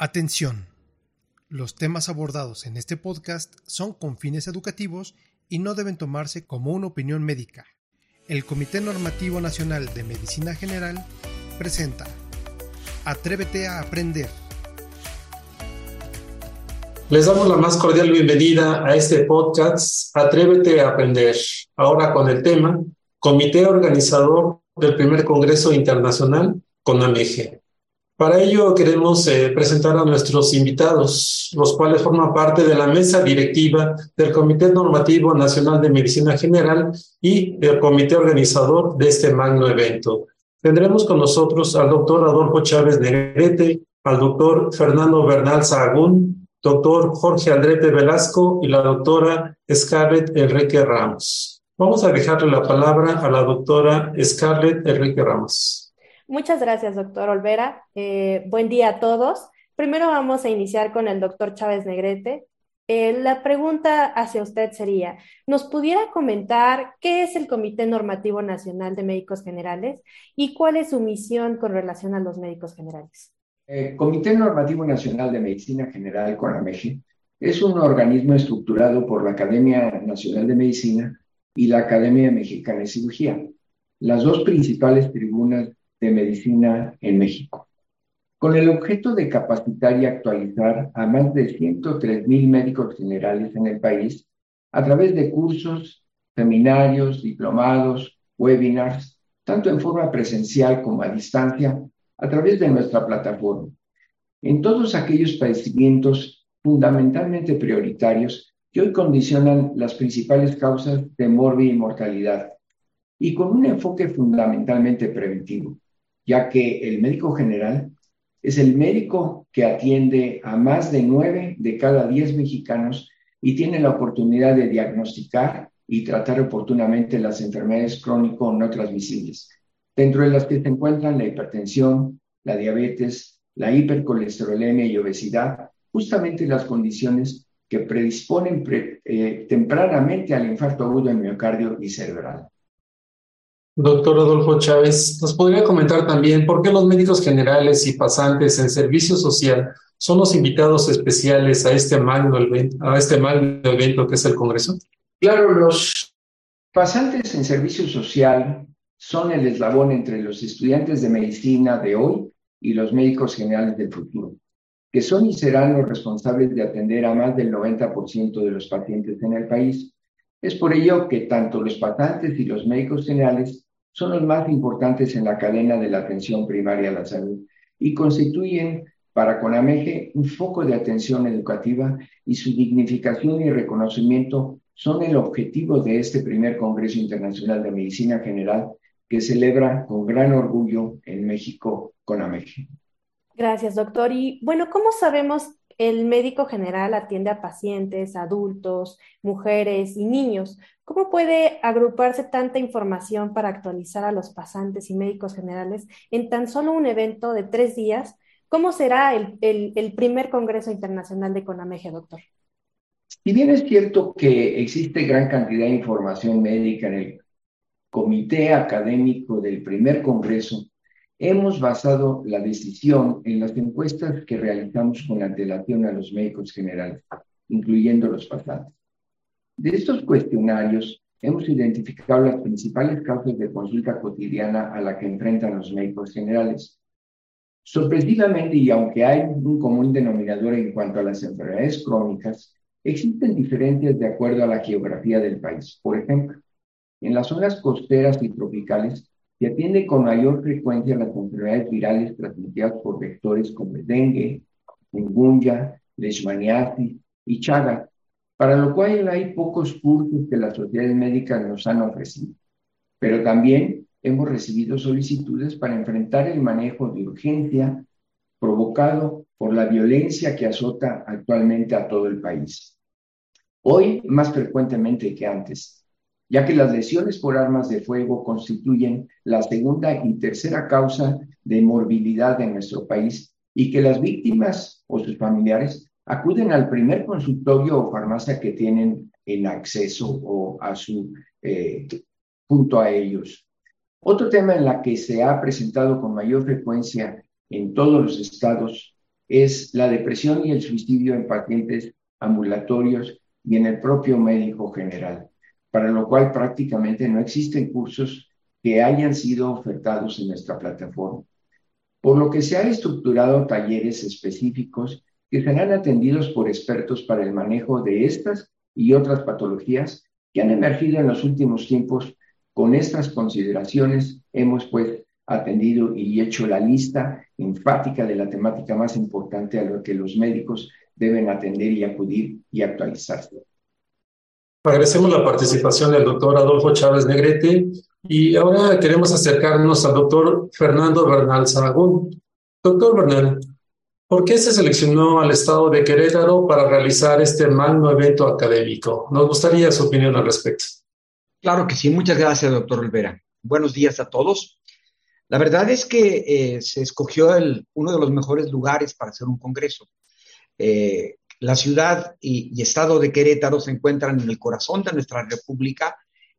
Atención. Los temas abordados en este podcast son con fines educativos y no deben tomarse como una opinión médica. El Comité Normativo Nacional de Medicina General presenta Atrévete a aprender. Les damos la más cordial bienvenida a este podcast Atrévete a aprender. Ahora con el tema Comité Organizador del Primer Congreso Internacional con AMEGE. Para ello queremos eh, presentar a nuestros invitados, los cuales forman parte de la mesa directiva del Comité Normativo Nacional de Medicina General y del comité organizador de este magno evento. Tendremos con nosotros al doctor Adolfo Chávez Negrete, al doctor Fernando Bernal Sahagún, doctor Jorge Andrete Velasco y la doctora Scarlett Enrique Ramos. Vamos a dejarle la palabra a la doctora Scarlett Enrique Ramos. Muchas gracias, doctor Olvera. Eh, buen día a todos. Primero vamos a iniciar con el doctor Chávez Negrete. Eh, la pregunta hacia usted sería, ¿nos pudiera comentar qué es el Comité Normativo Nacional de Médicos Generales y cuál es su misión con relación a los médicos generales? El Comité Normativo Nacional de Medicina General, CONAMEGI, es un organismo estructurado por la Academia Nacional de Medicina y la Academia Mexicana de Cirugía, las dos principales tribunas de Medicina en México, con el objeto de capacitar y actualizar a más de 103 mil médicos generales en el país a través de cursos, seminarios, diplomados, webinars, tanto en forma presencial como a distancia, a través de nuestra plataforma, en todos aquellos padecimientos fundamentalmente prioritarios que hoy condicionan las principales causas de morbi y mortalidad, y con un enfoque fundamentalmente preventivo ya que el médico general es el médico que atiende a más de nueve de cada diez mexicanos y tiene la oportunidad de diagnosticar y tratar oportunamente las enfermedades crónico no transmisibles, dentro de las que se encuentran la hipertensión, la diabetes, la hipercolesterolemia y obesidad, justamente las condiciones que predisponen eh, tempranamente al infarto agudo en miocardio y cerebral. Doctor Adolfo Chávez, ¿nos podría comentar también por qué los médicos generales y pasantes en servicio social son los invitados especiales a este magno evento, a este magno evento que es el Congreso? Claro, los pasantes en servicio social son el eslabón entre los estudiantes de medicina de hoy y los médicos generales del futuro, que son y serán los responsables de atender a más del 90% de los pacientes en el país. Es por ello que tanto los pasantes y los médicos generales son los más importantes en la cadena de la atención primaria a la salud y constituyen para CONAMEGE un foco de atención educativa y su dignificación y reconocimiento son el objetivo de este primer Congreso Internacional de Medicina General que celebra con gran orgullo en México CONAMEGE. Gracias, doctor. Y bueno, ¿cómo sabemos el médico general atiende a pacientes, adultos, mujeres y niños. ¿Cómo puede agruparse tanta información para actualizar a los pasantes y médicos generales en tan solo un evento de tres días? ¿Cómo será el, primer Congreso Internacional de Conameje, doctor? Si bien es cierto que existe gran cantidad de información médica en el comité académico del primer Congreso, Hemos basado la decisión en las encuestas que realizamos con antelación a los médicos generales, incluyendo los pasantes. De estos cuestionarios, hemos identificado las principales causas de consulta cotidiana a la que enfrentan los médicos generales. Sorpresivamente, y aunque hay un común denominador en cuanto a las enfermedades crónicas, existen diferencias de acuerdo a la geografía del país. Por ejemplo, en las zonas costeras y tropicales se atiende con mayor frecuencia las enfermedades virales transmitidas por vectores como el dengue, chikungunya, leishmaniasis y chaga, para lo cual hay pocos cursos que las sociedades médicas nos han ofrecido. Pero también hemos recibido solicitudes para enfrentar el manejo de urgencia provocado por la violencia que azota actualmente a todo el país. Hoy, más frecuentemente que antes, ya que las lesiones por armas de fuego constituyen la segunda y tercera causa de morbilidad en nuestro país y que las víctimas o sus familiares acuden al primer consultorio o farmacia que tienen en acceso o a su eh, junto a ellos. Otro tema en la que se ha presentado con mayor frecuencia en todos los estados es la depresión y el suicidio en pacientes ambulatorios y en el propio médico general, para lo cual prácticamente no existen cursos que hayan sido ofertados en nuestra plataforma. Por lo que se han estructurado talleres específicos que serán atendidos por expertos para el manejo de estas y otras patologías que han emergido en los últimos tiempos. Con estas consideraciones hemos pues atendido y hecho la lista enfática de la temática más importante a la que los médicos deben atender y acudir y actualizarse. Agradecemos la participación del doctor Adolfo Chávez Negrete y ahora queremos acercarnos al doctor Fernando Bernal Saragún. Doctor Bernal, ¿por qué se seleccionó al estado de Querétaro para realizar este magno evento académico? Nos gustaría su opinión al respecto. Claro que sí, muchas gracias, doctor Olvera. Buenos días a todos. La verdad es que eh, se escogió el, uno de los mejores lugares para hacer un congreso. Eh, la ciudad y, estado de Querétaro se encuentran en el corazón de nuestra república,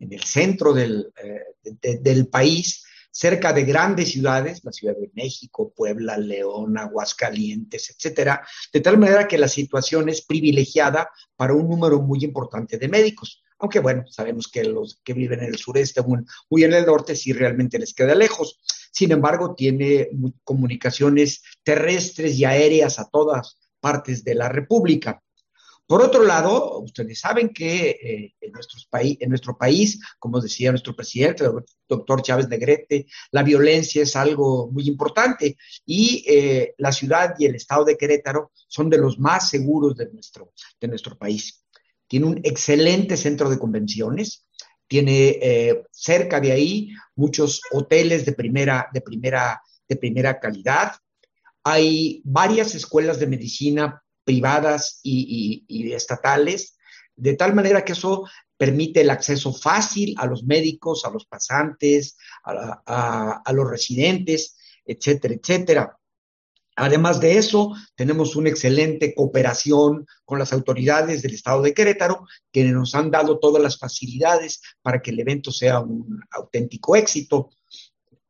en el centro del, eh, del país, cerca de grandes ciudades, la Ciudad de México, Puebla, León, Aguascalientes, etcétera, de tal manera que la situación es privilegiada para un número muy importante de médicos. Aunque bueno, sabemos que los que viven en el sureste, muy, muy en el norte, sí realmente les queda lejos. Sin embargo, tiene comunicaciones terrestres y aéreas a todas partes de la República. Por otro lado, ustedes saben que eh, en, en, nuestro país, como decía nuestro presidente, el doctor Chávez Negrete, la violencia es algo muy importante y eh, la ciudad y el estado de Querétaro son de los más seguros de nuestro, de nuestro país. Tiene un excelente centro de convenciones, tiene eh, cerca de ahí muchos hoteles de primera, de primera, de primera calidad, hay varias escuelas de medicina privadas y, estatales, de tal manera que eso permite el acceso fácil a los médicos, a los pasantes, a, los residentes, etcétera, etcétera. Además de eso, tenemos una excelente cooperación con las autoridades del estado de Querétaro, que nos han dado todas las facilidades para que el evento sea un auténtico éxito.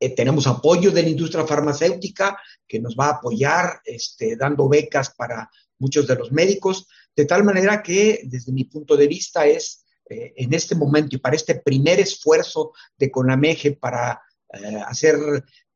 Eh, tenemos apoyo de la industria farmacéutica que nos va a apoyar este, dando becas para muchos de los médicos, de tal manera que desde mi punto de vista es eh, en este momento y para este primer esfuerzo de CONAMEGE para eh, hacer,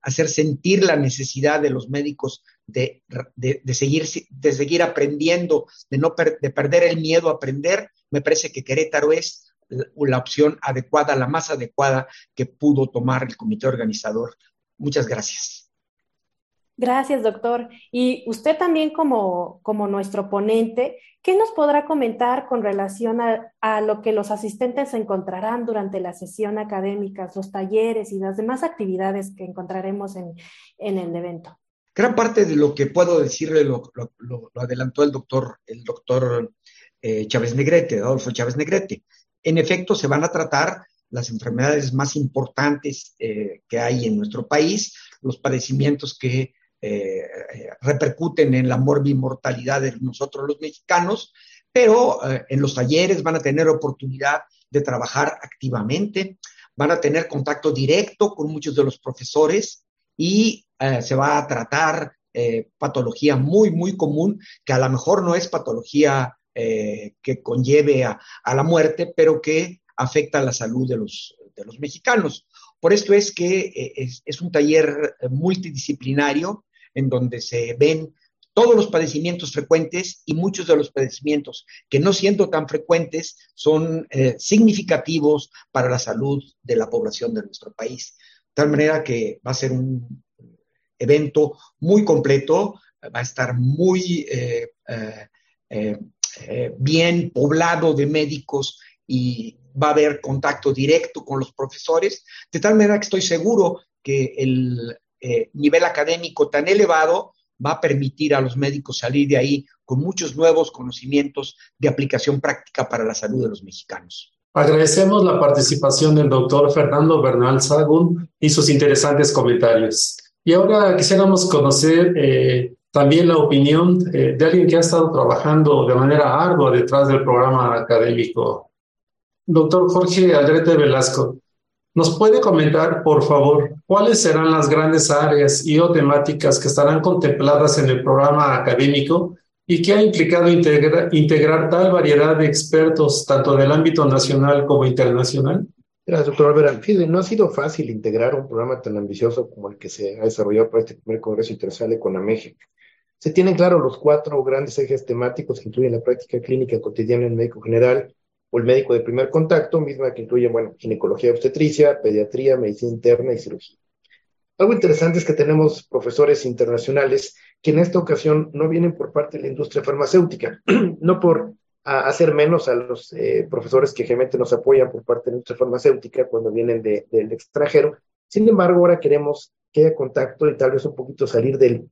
hacer sentir la necesidad de los médicos de, de, seguir, de seguir aprendiendo, de no de perder el miedo a aprender, me parece que Querétaro es la opción adecuada, la más adecuada que pudo tomar el comité organizador. Muchas gracias. Gracias, doctor. Y usted también como, como nuestro ponente, ¿qué nos podrá comentar con relación a, lo que los asistentes encontrarán durante la sesión académica, los talleres y las demás actividades que encontraremos en, el evento? Gran parte de lo que puedo decirle lo, adelantó el doctor, el doctor eh, Chávez Negrete, Adolfo Chávez Negrete en efecto se van a tratar las enfermedades más importantes eh, que hay en nuestro país, los padecimientos que eh, repercuten en la morbimortalidad de nosotros los mexicanos, pero eh, en los talleres van a tener oportunidad de trabajar activamente, van a tener contacto directo con muchos de los profesores y se va a tratar patología muy, muy común, que a lo mejor no es patología eh, que conlleve a, la muerte, pero que afecta a la salud de los, de los mexicanos. Por esto es que eh, es, un taller multidisciplinario en donde se ven todos los padecimientos frecuentes y muchos de los padecimientos que no siendo tan frecuentes son eh, significativos para la salud de la población de nuestro país. De tal manera que va a ser un evento muy completo, va a estar muy eh, bien poblado de médicos y va a haber contacto directo con los profesores, de tal manera que estoy seguro que el eh, nivel académico tan elevado va a permitir a los médicos salir de ahí con muchos nuevos conocimientos de aplicación práctica para la salud de los mexicanos. Agradecemos la participación del doctor Fernando Bernal Sagún y sus interesantes comentarios. Y ahora quisiéramos conocer eh, también la opinión eh, de alguien que ha estado trabajando de manera ardua detrás del programa académico. Doctor Jorge Aldrete Velasco, ¿Nos puede comentar, por favor, cuáles serán las grandes áreas y o temáticas que estarán contempladas en el programa académico y qué ha implicado integrar tal variedad de expertos, tanto del ámbito nacional como internacional? Gracias, doctor Alvera. Fíjate, no ha sido fácil integrar un programa tan ambicioso como el que se ha desarrollado para este primer Congreso Internacional de México. Se tienen claro los cuatro grandes ejes temáticos que incluyen la práctica clínica cotidiana en médico general, o el médico de primer contacto, misma que incluye, bueno, ginecología obstetricia, pediatría, medicina interna y cirugía. Algo interesante es que tenemos profesores internacionales que en esta ocasión no vienen por parte de la industria farmacéutica, no por hacer menos a los eh, profesores que generalmente nos apoyan por parte de la industria farmacéutica cuando vienen del extranjero. Sin embargo, ahora queremos que haya contacto y tal vez un poquito salir del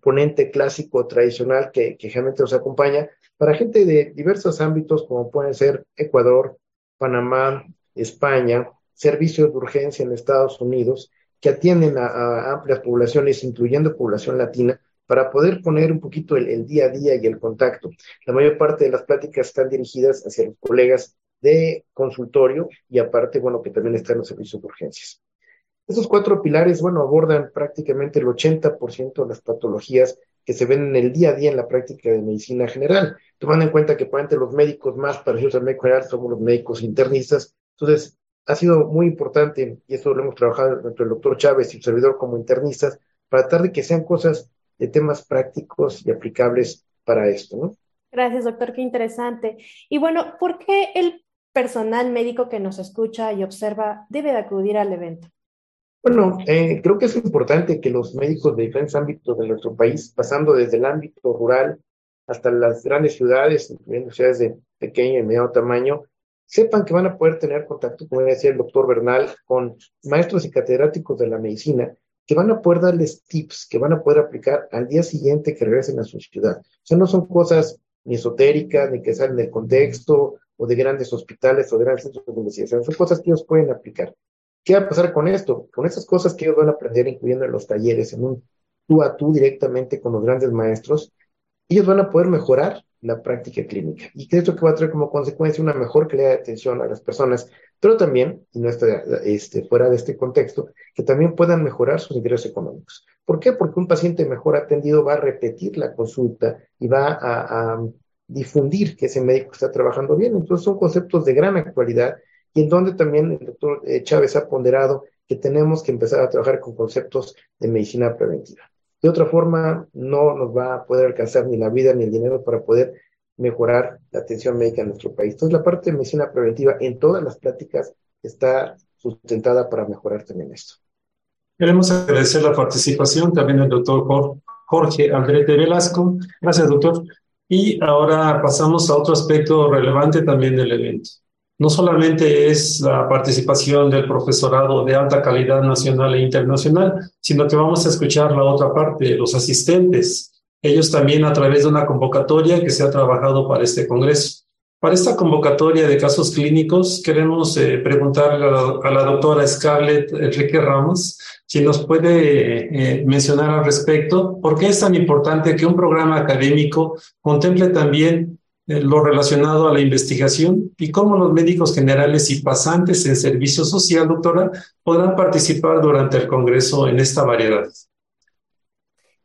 ponente clásico tradicional que, que generalmente nos acompaña para gente de diversos ámbitos como pueden ser Ecuador, Panamá, España, servicios de urgencia en Estados Unidos, que atienden a, amplias poblaciones, incluyendo población latina, para poder poner un poquito el, día a día y el contacto. La mayor parte de las pláticas están dirigidas hacia los colegas de consultorio y aparte, bueno, que también están los servicios de urgencias. Estos cuatro pilares, bueno, abordan prácticamente el 80% de las patologías que se ven en el día a día en la práctica de medicina general, tomando en cuenta que probablemente los médicos más parecidos al médico general somos los médicos internistas. Entonces, ha sido muy importante, y esto lo hemos trabajado entre el doctor Chávez y el servidor como internistas, para tratar de que sean cosas de temas prácticos y aplicables para esto, ¿no? Gracias, doctor, qué interesante. Y bueno, ¿por qué el personal médico que nos escucha y observa debe de acudir al evento? Bueno, eh, creo que es importante que los médicos de diferentes ámbitos de nuestro país, pasando desde el ámbito rural hasta las grandes ciudades, incluyendo ciudades de pequeño y mediano tamaño, sepan que van a poder tener contacto, como decía el doctor Bernal, con maestros y catedráticos de la medicina, que van a poder darles tips, que van a poder aplicar al día siguiente que regresen a su ciudad. O sea, no son cosas ni esotéricas, ni que salen del contexto, o de grandes hospitales o de grandes centros de investigación, son cosas que ellos pueden aplicar. ¿Qué va a pasar con esto? Con esas cosas que ellos van a aprender, incluyendo en los talleres, en un tú a tú directamente con los grandes maestros, ellos van a poder mejorar la práctica clínica. Y que esto que va a traer como consecuencia una mejor calidad de atención a las personas, pero también, y no está este, fuera de este contexto, que también puedan mejorar sus ingresos económicos. ¿Por qué? Porque un paciente mejor atendido va a repetir la consulta y va a, a difundir que ese médico está trabajando bien. Entonces son conceptos de gran actualidad y en donde también el doctor eh, Chávez ha ponderado que tenemos que empezar a trabajar con conceptos de medicina preventiva. De otra forma, no nos va a poder alcanzar ni la vida ni el dinero para poder mejorar la atención médica en nuestro país. Entonces, la parte de medicina preventiva en todas las pláticas está sustentada para mejorar también esto. Queremos agradecer la participación también del doctor Jorge Andrés de Velasco. Gracias, doctor. Y ahora pasamos a otro aspecto relevante también del evento no solamente es la participación del profesorado de alta calidad nacional e internacional, sino que vamos a escuchar la otra parte, los asistentes, ellos también a través de una convocatoria que se ha trabajado para este Congreso. Para esta convocatoria de casos clínicos, queremos eh, preguntarle a la, doctora Scarlett Enrique Ramos si nos puede eh, mencionar al respecto por qué es tan importante que un programa académico contemple también lo relacionado a la investigación y cómo los médicos generales y pasantes en servicio social, doctora, podrán participar durante el Congreso en esta variedad.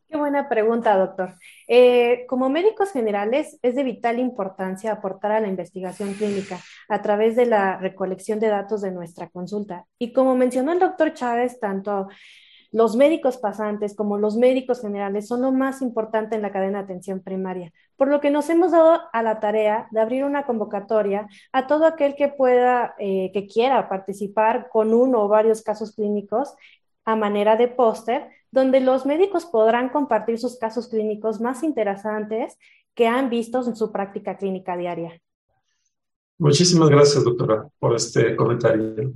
Qué buena pregunta, doctor. Eh, como médicos generales, es de vital importancia aportar a la investigación clínica a través de la recolección de datos de nuestra consulta. Y como mencionó el doctor Chávez, tanto los médicos pasantes como los médicos generales son lo más importante en la cadena de atención primaria, por lo que nos hemos dado a la tarea de abrir una convocatoria a todo aquel que pueda, eh, que quiera participar con uno o varios casos clínicos a manera de póster, donde los médicos podrán compartir sus casos clínicos más interesantes que han visto en su práctica clínica diaria. Muchísimas gracias, doctora, por este comentario.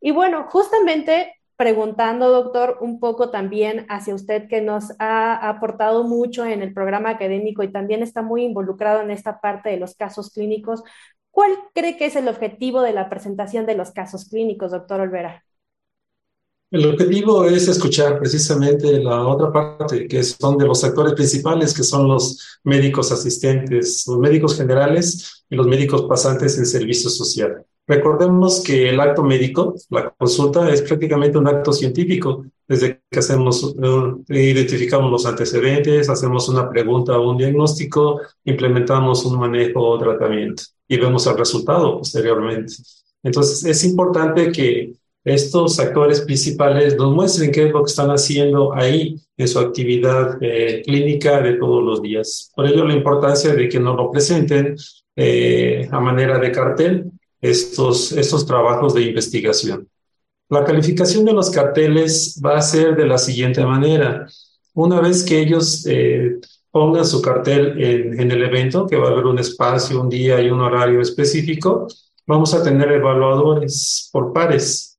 Y bueno, justamente preguntando, doctor, un poco también hacia usted que nos ha aportado mucho en el programa académico y también está muy involucrado en esta parte de los casos clínicos. ¿Cuál cree que es el objetivo de la presentación de los casos clínicos, doctor Olvera? El objetivo es escuchar precisamente la otra parte, que son de los actores principales, que son los médicos asistentes, los médicos generales y los médicos pasantes en servicio social. Recordemos que el acto médico, la consulta, es prácticamente un acto científico. Desde que hacemos, eh, identificamos los antecedentes, hacemos una pregunta o un diagnóstico, implementamos un manejo o tratamiento y vemos el resultado posteriormente. Entonces, es importante que estos actores principales nos muestren qué es lo que están haciendo ahí en su actividad eh, clínica de todos los días. Por ello, la importancia de que nos lo presenten eh, a manera de cartel estos, estos trabajos de investigación. La calificación de los carteles va a ser de la siguiente manera. Una vez que ellos eh, pongan su cartel en, en, el evento, que va a haber un espacio, un día y un horario específico, vamos a tener evaluadores por pares.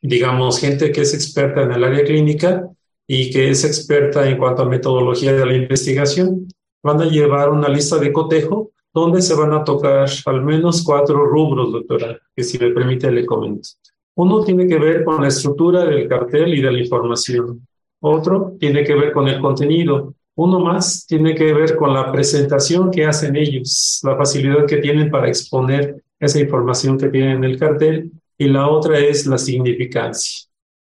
Digamos, gente que es experta en el área clínica y que es experta en cuanto a metodología de la investigación. Van a llevar una lista de cotejo donde se van a tocar al menos cuatro rubros, doctora, que si me permite le comento. Uno tiene que ver con la estructura del cartel y de la información. Otro tiene que ver con el contenido. Uno más tiene que ver con la presentación que hacen ellos, la facilidad que tienen para exponer esa información que tienen en el cartel. Y la otra es la significancia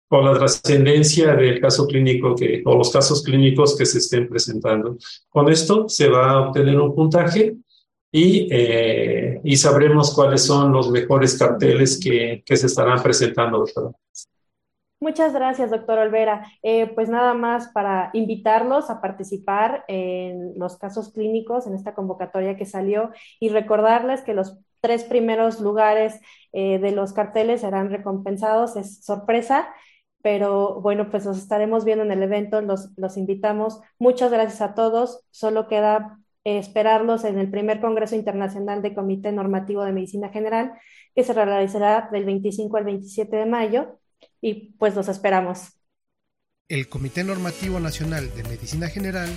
o la trascendencia del caso clínico que, o los casos clínicos que se estén presentando. Con esto se va a obtener un puntaje y, eh, y sabremos cuáles son los mejores carteles que, que se estarán presentando, doctora. Muchas gracias, doctor Olvera. Eh, pues nada más para invitarlos a participar en los casos clínicos, en esta convocatoria que salió, y recordarles que los tres primeros lugares eh, de los carteles serán recompensados. Es sorpresa, pero bueno, pues los estaremos viendo en el evento, los, los invitamos. Muchas gracias a todos. Solo queda esperarlos en el primer Congreso Internacional de Comité Normativo de Medicina General, que se realizará del 25 al 27 de mayo, y pues los esperamos. El Comité Normativo Nacional de Medicina General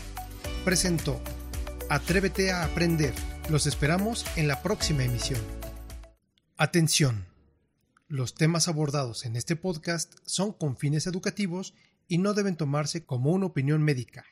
presentó Atrévete a aprender. Los esperamos en la próxima emisión. Atención. Los temas abordados en este podcast son con fines educativos y no deben tomarse como una opinión médica.